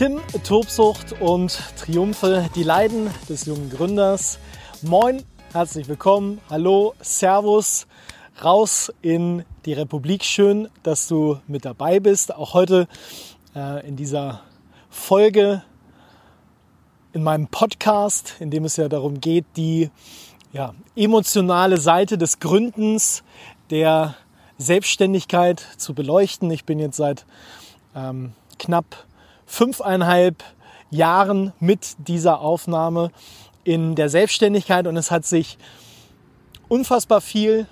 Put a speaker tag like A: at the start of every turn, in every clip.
A: Tim, Tobsucht und Triumphe, die Leiden des jungen Gründers. Moin, herzlich willkommen, hallo, Servus, raus in die Republik. Schön, dass du mit dabei bist. Auch heute äh, in dieser Folge in meinem Podcast, in dem es ja darum geht, die ja, emotionale Seite des Gründens, der Selbstständigkeit zu beleuchten. Ich bin jetzt seit ähm, knapp fünfeinhalb Jahren mit dieser Aufnahme in der Selbstständigkeit und es hat sich unfassbar viel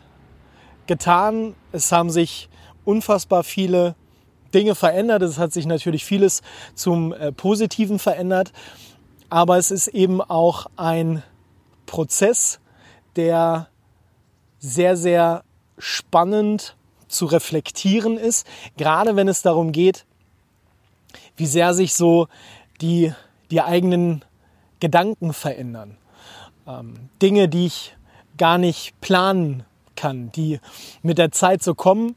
A: getan. Es haben sich unfassbar viele Dinge verändert. Es hat sich natürlich vieles zum äh, Positiven verändert. Aber es ist eben auch ein Prozess, der sehr, sehr spannend zu reflektieren ist. Gerade wenn es darum geht, wie sehr sich so die, die eigenen Gedanken verändern. Ähm, Dinge, die ich gar nicht planen kann, die mit der Zeit so kommen.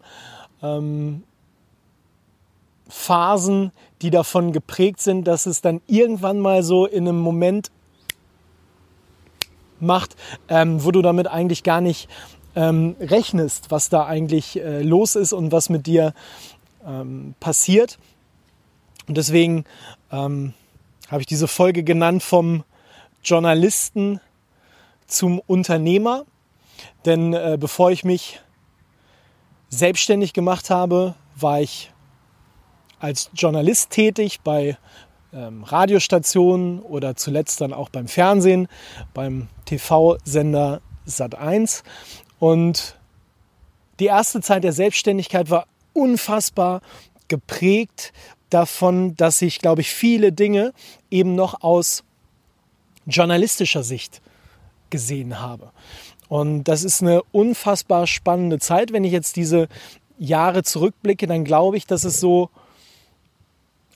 A: Ähm, Phasen, die davon geprägt sind, dass es dann irgendwann mal so in einem Moment macht, ähm, wo du damit eigentlich gar nicht ähm, rechnest, was da eigentlich äh, los ist und was mit dir ähm, passiert. Und deswegen ähm, habe ich diese Folge genannt vom Journalisten zum Unternehmer. Denn äh, bevor ich mich selbstständig gemacht habe, war ich als Journalist tätig bei ähm, Radiostationen oder zuletzt dann auch beim Fernsehen, beim TV-Sender Sat1. Und die erste Zeit der Selbstständigkeit war unfassbar geprägt davon, dass ich, glaube ich, viele Dinge eben noch aus journalistischer Sicht gesehen habe. Und das ist eine unfassbar spannende Zeit. Wenn ich jetzt diese Jahre zurückblicke, dann glaube ich, dass es so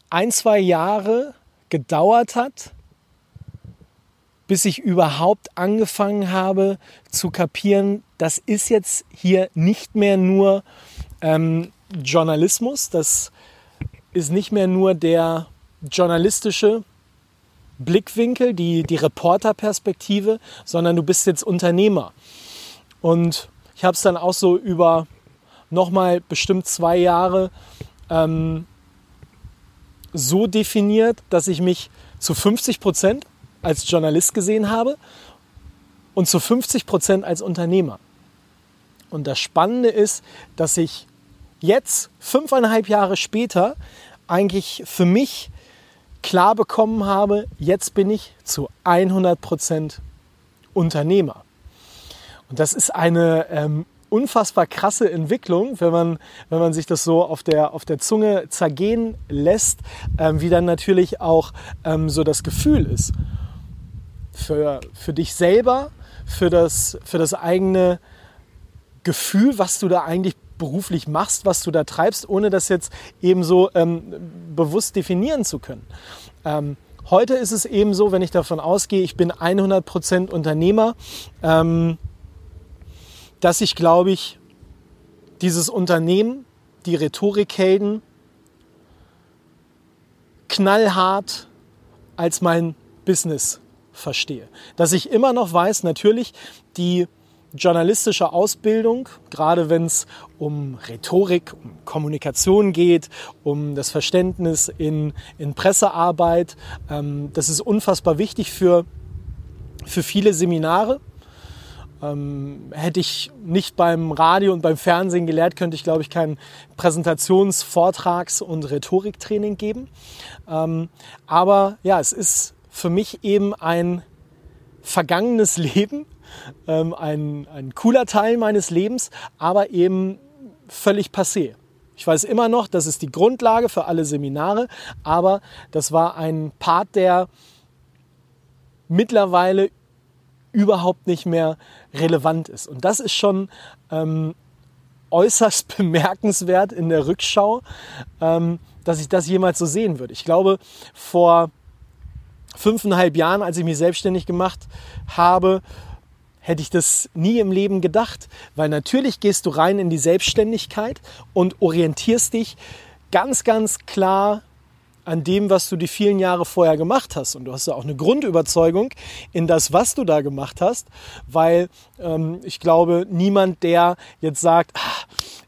A: ein, zwei Jahre gedauert hat, bis ich überhaupt angefangen habe zu kapieren, das ist jetzt hier nicht mehr nur ähm, Journalismus, das ist nicht mehr nur der journalistische Blickwinkel, die, die Reporterperspektive, sondern du bist jetzt Unternehmer. Und ich habe es dann auch so über nochmal bestimmt zwei Jahre ähm, so definiert, dass ich mich zu 50 Prozent als Journalist gesehen habe und zu 50 Prozent als Unternehmer. Und das Spannende ist, dass ich jetzt, fünfeinhalb Jahre später, eigentlich für mich klar bekommen habe, jetzt bin ich zu 100 Prozent Unternehmer. Und das ist eine ähm, unfassbar krasse Entwicklung, wenn man, wenn man sich das so auf der, auf der Zunge zergehen lässt, ähm, wie dann natürlich auch ähm, so das Gefühl ist. Für, für dich selber, für das, für das eigene Gefühl, was du da eigentlich beruflich machst, was du da treibst, ohne das jetzt eben so ähm, bewusst definieren zu können. Ähm, heute ist es eben so, wenn ich davon ausgehe, ich bin 100% Unternehmer, ähm, dass ich, glaube ich, dieses Unternehmen, die Rhetorikhelden, knallhart als mein Business verstehe. Dass ich immer noch weiß, natürlich, die journalistische Ausbildung, gerade wenn es um Rhetorik, um Kommunikation geht, um das Verständnis in, in Pressearbeit. Ähm, das ist unfassbar wichtig für, für viele Seminare. Ähm, hätte ich nicht beim Radio und beim Fernsehen gelehrt, könnte ich, glaube ich, kein Präsentations-, Vortrags- und Rhetoriktraining geben. Ähm, aber ja, es ist für mich eben ein vergangenes Leben, ähm, ein, ein cooler Teil meines Lebens, aber eben völlig passé. Ich weiß immer noch, das ist die Grundlage für alle Seminare, aber das war ein Part, der mittlerweile überhaupt nicht mehr relevant ist. Und das ist schon ähm, äußerst bemerkenswert in der Rückschau, ähm, dass ich das jemals so sehen würde. Ich glaube, vor fünfeinhalb Jahren, als ich mich selbstständig gemacht habe, hätte ich das nie im Leben gedacht, weil natürlich gehst du rein in die Selbstständigkeit und orientierst dich ganz, ganz klar an dem, was du die vielen Jahre vorher gemacht hast. Und du hast ja auch eine Grundüberzeugung in das, was du da gemacht hast, weil ähm, ich glaube, niemand, der jetzt sagt, ah,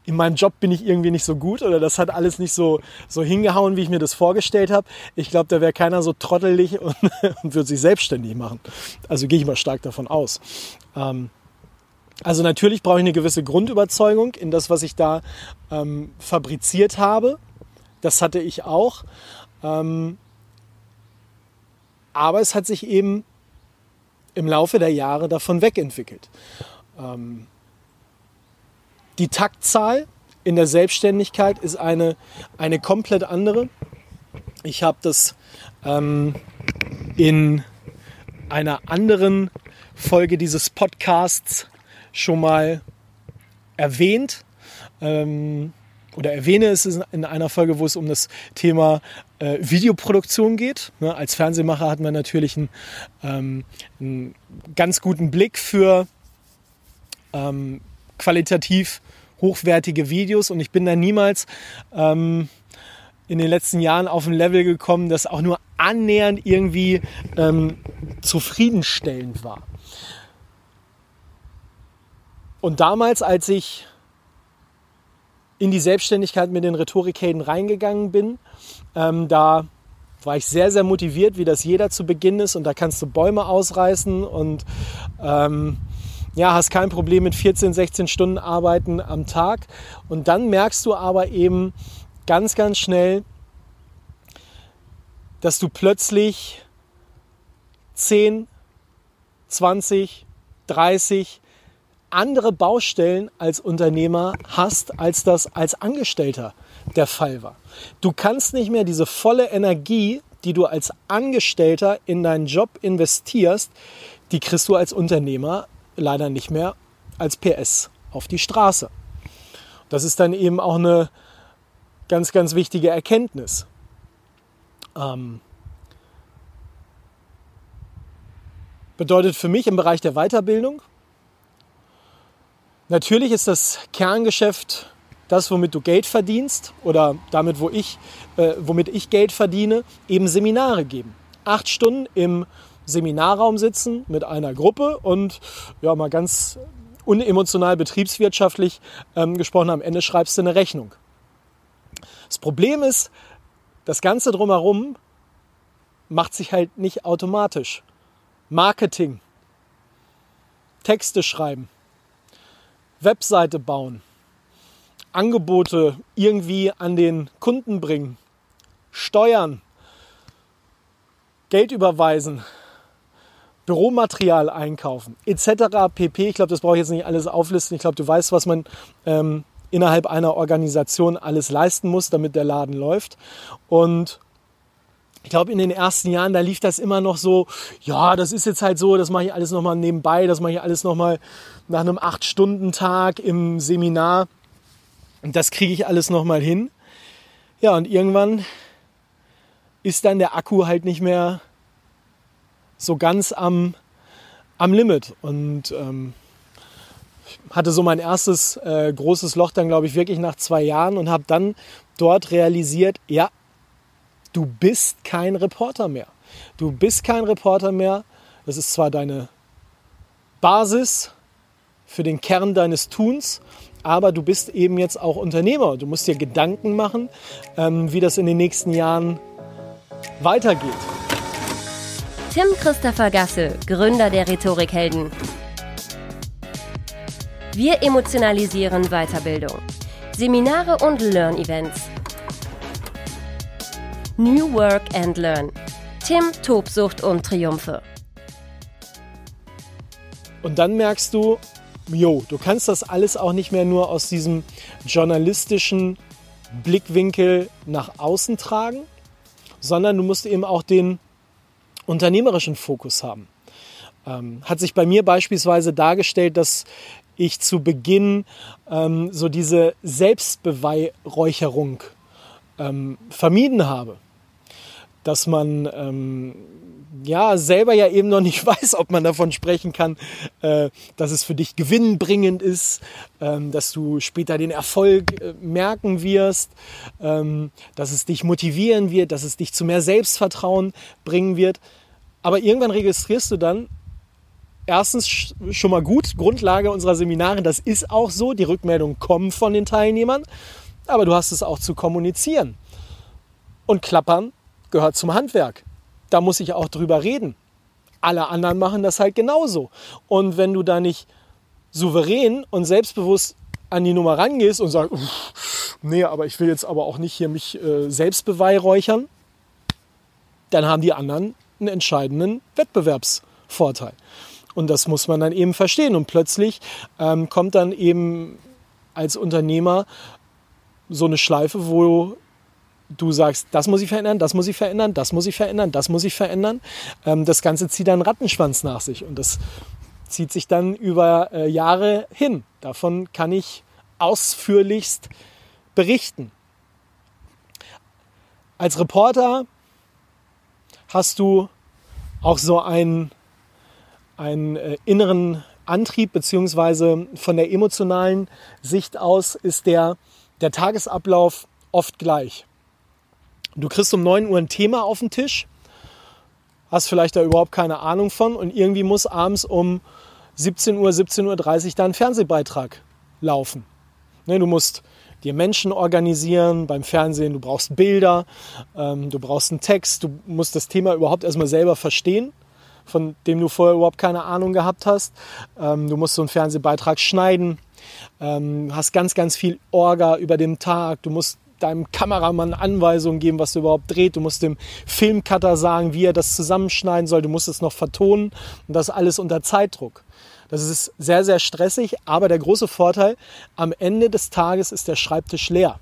A: in meinem Job bin ich irgendwie nicht so gut oder das hat alles nicht so, so hingehauen, wie ich mir das vorgestellt habe. Ich glaube, da wäre keiner so trottelig und, und würde sich selbstständig machen. Also gehe ich mal stark davon aus. Ähm, also natürlich brauche ich eine gewisse Grundüberzeugung in das, was ich da ähm, fabriziert habe. Das hatte ich auch. Ähm, aber es hat sich eben im Laufe der Jahre davon wegentwickelt. Ähm, die Taktzahl in der Selbstständigkeit ist eine, eine komplett andere. Ich habe das ähm, in einer anderen Folge dieses Podcasts schon mal erwähnt. Ähm, oder erwähne es in einer Folge, wo es um das Thema äh, Videoproduktion geht. Ne, als Fernsehmacher hat man natürlich einen, ähm, einen ganz guten Blick für ähm, qualitativ hochwertige Videos und ich bin da niemals ähm, in den letzten Jahren auf ein Level gekommen, das auch nur annähernd irgendwie ähm, zufriedenstellend war. Und damals, als ich in die Selbstständigkeit mit den Rhetorikhelden reingegangen bin. Ähm, da war ich sehr, sehr motiviert, wie das jeder zu Beginn ist. Und da kannst du Bäume ausreißen und ähm, ja, hast kein Problem mit 14, 16 Stunden Arbeiten am Tag. Und dann merkst du aber eben ganz, ganz schnell, dass du plötzlich 10, 20, 30, andere Baustellen als Unternehmer hast, als das als Angestellter der Fall war. Du kannst nicht mehr diese volle Energie, die du als Angestellter in deinen Job investierst, die kriegst du als Unternehmer leider nicht mehr als PS auf die Straße. Das ist dann eben auch eine ganz, ganz wichtige Erkenntnis. Ähm, bedeutet für mich im Bereich der Weiterbildung, Natürlich ist das Kerngeschäft das, womit du Geld verdienst oder damit, wo ich, äh, womit ich Geld verdiene, eben Seminare geben. Acht Stunden im Seminarraum sitzen mit einer Gruppe und ja, mal ganz unemotional betriebswirtschaftlich ähm, gesprochen, am Ende schreibst du eine Rechnung. Das Problem ist, das Ganze drumherum macht sich halt nicht automatisch. Marketing, Texte schreiben, Webseite bauen, Angebote irgendwie an den Kunden bringen, Steuern, Geld überweisen, Büromaterial einkaufen, etc. pp. Ich glaube, das brauche ich jetzt nicht alles auflisten. Ich glaube, du weißt, was man ähm, innerhalb einer Organisation alles leisten muss, damit der Laden läuft. Und ich glaube, in den ersten Jahren, da lief das immer noch so, ja, das ist jetzt halt so, das mache ich alles nochmal nebenbei, das mache ich alles nochmal nach einem 8-Stunden-Tag im Seminar. Und das kriege ich alles nochmal hin. Ja, und irgendwann ist dann der Akku halt nicht mehr so ganz am, am Limit. Und ähm, hatte so mein erstes äh, großes Loch dann, glaube ich, wirklich nach zwei Jahren und habe dann dort realisiert, ja, du bist kein Reporter mehr. Du bist kein Reporter mehr. Das ist zwar deine Basis für den Kern deines Tuns, aber du bist eben jetzt auch Unternehmer. Du musst dir Gedanken machen, ähm, wie das in den nächsten Jahren weitergeht.
B: Tim Christopher Gasse, Gründer der Rhetorikhelden. Wir emotionalisieren Weiterbildung. Seminare und Learn-Events New Work and Learn. Tim, Tobsucht und Triumphe.
A: Und dann merkst du, jo, du kannst das alles auch nicht mehr nur aus diesem journalistischen Blickwinkel nach außen tragen, sondern du musst eben auch den unternehmerischen Fokus haben. Ähm, hat sich bei mir beispielsweise dargestellt, dass ich zu Beginn ähm, so diese Selbstbeweihräucherung ähm, vermieden habe. Dass man ähm, ja selber ja eben noch nicht weiß, ob man davon sprechen kann, äh, dass es für dich gewinnbringend ist, ähm, dass du später den Erfolg äh, merken wirst, ähm, dass es dich motivieren wird, dass es dich zu mehr Selbstvertrauen bringen wird. Aber irgendwann registrierst du dann, erstens schon mal gut, Grundlage unserer Seminare, das ist auch so, die Rückmeldungen kommen von den Teilnehmern, aber du hast es auch zu kommunizieren. Und klappern gehört zum Handwerk. Da muss ich auch drüber reden. Alle anderen machen das halt genauso. Und wenn du da nicht souverän und selbstbewusst an die Nummer rangehst und sagst, nee, aber ich will jetzt aber auch nicht hier mich äh, selbst beweihräuchern, dann haben die anderen einen entscheidenden Wettbewerbsvorteil. Und das muss man dann eben verstehen. Und plötzlich ähm, kommt dann eben als Unternehmer so eine Schleife, wo du sagst, das muss ich verändern, das muss ich verändern, das muss ich verändern, das muss ich verändern. Ähm, das Ganze zieht dann Rattenschwanz nach sich und das zieht sich dann über äh, Jahre hin. Davon kann ich ausführlichst berichten. Als Reporter hast du auch so einen, einen äh, inneren Antrieb, beziehungsweise von der emotionalen Sicht aus ist der, der Tagesablauf oft gleich. Du kriegst um 9 Uhr ein Thema auf den Tisch, hast vielleicht da überhaupt keine Ahnung von und irgendwie muss abends um 17 Uhr, 17.30 Uhr da ein Fernsehbeitrag laufen. Ne, du musst dir Menschen organisieren beim Fernsehen, du brauchst Bilder, ähm, du brauchst einen Text, du musst das Thema überhaupt erstmal selber verstehen, von dem du vorher überhaupt keine Ahnung gehabt hast. Ähm, du musst so einen Fernsehbeitrag schneiden, ähm, hast ganz, ganz viel Orga über den Tag, du musst deinem Kameramann Anweisungen geben, was du überhaupt dreht. Du musst dem Filmcutter sagen, wie er das zusammenschneiden soll. Du musst es noch vertonen und das alles unter Zeitdruck. Das ist sehr, sehr stressig, aber der große Vorteil, am Ende des Tages ist der Schreibtisch leer.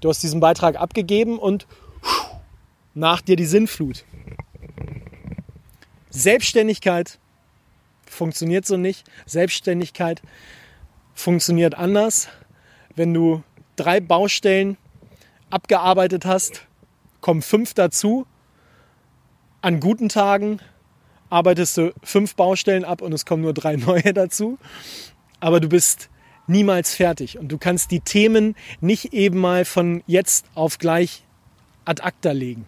A: Du hast diesen Beitrag abgegeben und nach dir die Sinnflut. Selbstständigkeit funktioniert so nicht. Selbstständigkeit funktioniert anders. Wenn du drei Baustellen abgearbeitet hast, kommen fünf dazu. An guten Tagen arbeitest du fünf Baustellen ab und es kommen nur drei neue dazu. Aber du bist niemals fertig und du kannst die Themen nicht eben mal von jetzt auf gleich ad acta legen.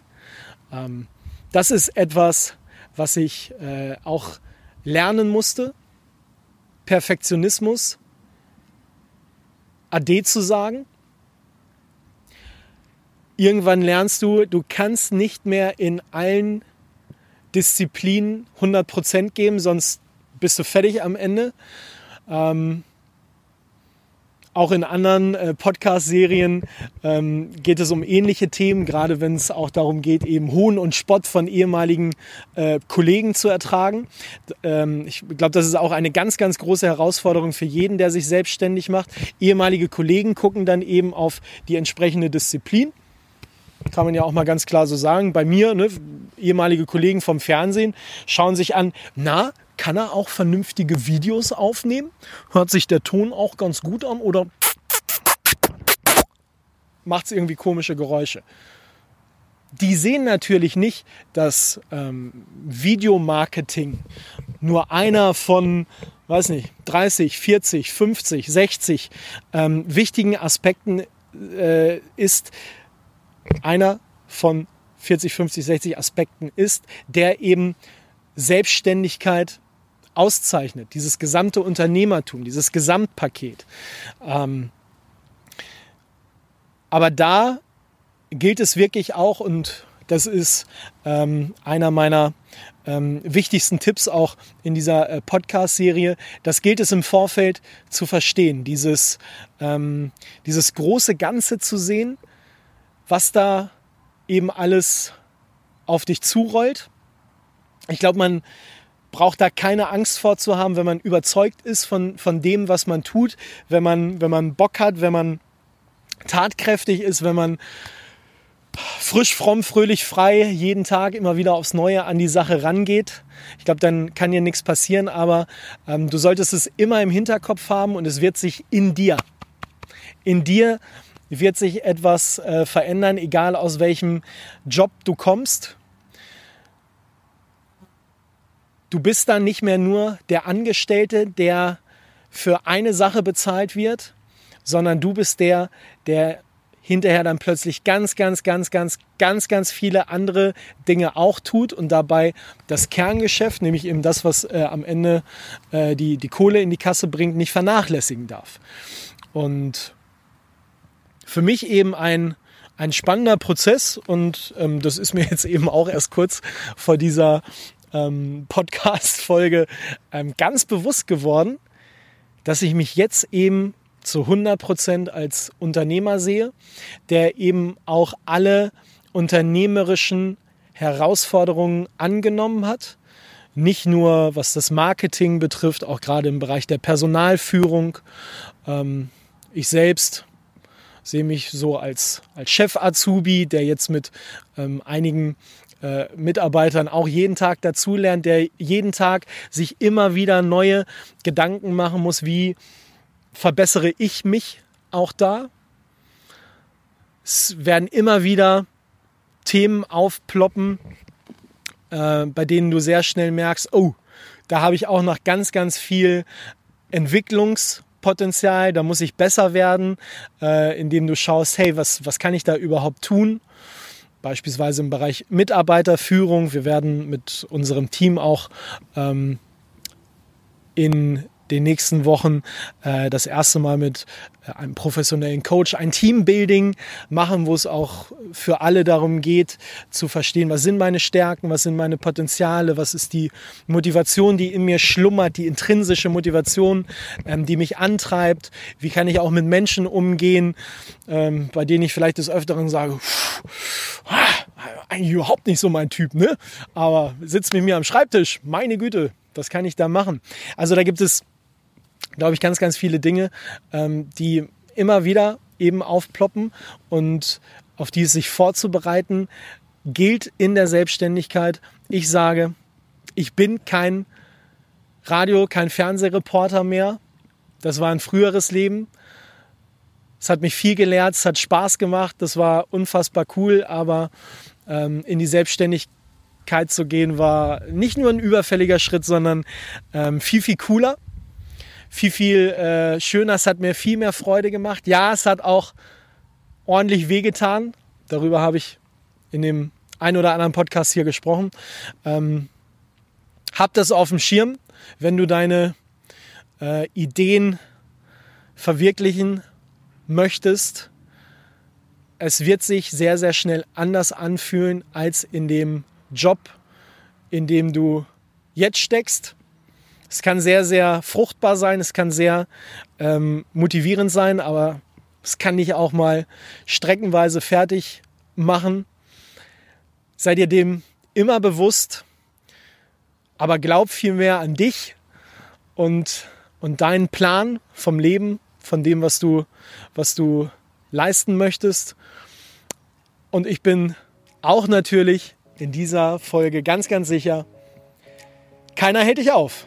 A: Ähm, das ist etwas, was ich äh, auch lernen musste. Perfektionismus, AD zu sagen irgendwann lernst du, du kannst nicht mehr in allen Disziplinen 100% geben, sonst bist du fertig am Ende. Ähm, auch in anderen äh, Podcast-Serien ähm, geht es um ähnliche Themen, gerade wenn es auch darum geht, eben Hohn und Spott von ehemaligen äh, Kollegen zu ertragen. Ähm, ich glaube, das ist auch eine ganz, ganz große Herausforderung für jeden, der sich selbstständig macht. Ehemalige Kollegen gucken dann eben auf die entsprechende Disziplin kann man ja auch mal ganz klar so sagen. Bei mir, ne, ehemalige Kollegen vom Fernsehen, schauen sich an, na, kann er auch vernünftige Videos aufnehmen? Hört sich der Ton auch ganz gut an oder macht es irgendwie komische Geräusche? Die sehen natürlich nicht, dass ähm, Videomarketing nur einer von, weiß nicht, 30, 40, 50, 60 ähm, wichtigen Aspekten äh, ist, einer von 40, 50, 60 Aspekten ist, der eben Selbstständigkeit auszeichnet, dieses gesamte Unternehmertum, dieses Gesamtpaket. Ähm, aber da gilt es wirklich auch, und das ist ähm, einer meiner ähm, wichtigsten Tipps auch in dieser äh, Podcast-Serie, das gilt es im Vorfeld zu verstehen, dieses, dieses große Ganze zu sehen, was da eben alles auf dich zurollt. Ich glaube, man braucht da keine Angst vor zu haben, wenn man überzeugt ist von, von dem, was man tut, wenn man, wenn man Bock hat, wenn man tatkräftig ist, wenn man frisch, fromm, fröhlich, frei jeden Tag immer wieder aufs Neue an die Sache rangeht. Ich glaube, dann kann dir nichts passieren, aber ähm, du solltest es immer im Hinterkopf haben und es wird sich in dir, in dir wird sich etwas äh, verändern, egal aus welchem Job du kommst. Du bist dann nicht mehr nur der Angestellte, der für eine Sache bezahlt wird, sondern du bist der, der hinterher dann plötzlich ganz, ganz, ganz, ganz, ganz, ganz viele andere Dinge auch tut und dabei das Kerngeschäft, nämlich eben das, was äh, am Ende äh, die, die Kohle in die Kasse bringt, nicht vernachlässigen darf. Und für mich eben ein, ein spannender Prozess und ähm, das ist mir jetzt eben auch erst kurz vor dieser ähm, Podcast-Folge ähm, ganz bewusst geworden, dass ich mich jetzt eben zu 100 Prozent als Unternehmer sehe, der eben auch alle unternehmerischen Herausforderungen angenommen hat. Nicht nur was das Marketing betrifft, auch gerade im Bereich der Personalführung. Ähm, ich selbst sehe mich so als, als Chef-Azubi, der jetzt mit ähm, einigen äh, Mitarbeitern auch jeden Tag dazulernt, der jeden Tag sich immer wieder neue Gedanken machen muss, wie verbessere ich mich auch da. Es werden immer wieder Themen aufploppen, äh, bei denen du sehr schnell merkst, oh, da habe ich auch noch ganz, ganz viel Entwicklungspotenzial, da muss ich besser werden, äh, indem du schaust, hey, was, was kann ich da überhaupt tun? Beispielsweise im Bereich Mitarbeiterführung. Wir werden mit unserem Team auch ähm, in den nächsten Wochen äh, das erste Mal mit äh, einem professionellen Coach ein Teambuilding machen, wo es auch für alle darum geht, zu verstehen, was sind meine Stärken, was sind meine Potenziale, was ist die Motivation, die in mir schlummert, die intrinsische Motivation, ähm, die mich antreibt, wie kann ich auch mit Menschen umgehen, ähm, bei denen ich vielleicht des Öfteren sage, ah, eigentlich überhaupt nicht so mein Typ, ne? Aber sitzt mit mir am Schreibtisch, meine Güte, was kann ich da machen? Also da gibt es glaube ich, ganz, ganz viele Dinge, ähm, die immer wieder eben aufploppen und auf die es sich vorzubereiten, gilt in der Selbstständigkeit. Ich sage, ich bin kein Radio, kein Fernsehreporter mehr. Das war ein früheres Leben. Es hat mich viel gelehrt, es hat Spaß gemacht, das war unfassbar cool, aber ähm, in die Selbstständigkeit zu gehen war nicht nur ein überfälliger Schritt, sondern ähm, viel, viel cooler viel, viel äh, schöner. Es hat mir viel mehr Freude gemacht. Ja, es hat auch ordentlich wehgetan. Darüber habe ich in dem ein oder anderen Podcast hier gesprochen. Ähm, hab das auf dem Schirm, wenn du deine äh, Ideen verwirklichen möchtest. Es wird sich sehr, sehr schnell anders anfühlen als in dem Job, in dem du jetzt steckst. Es kann sehr, sehr fruchtbar sein, es kann sehr ähm, motivierend sein, aber es kann dich auch mal streckenweise fertig machen. Sei dir dem immer bewusst, aber glaub vielmehr an dich und, und deinen Plan vom Leben, von dem, was du, was du leisten möchtest. Und ich bin auch natürlich in dieser Folge ganz, ganz sicher, keiner hält dich auf.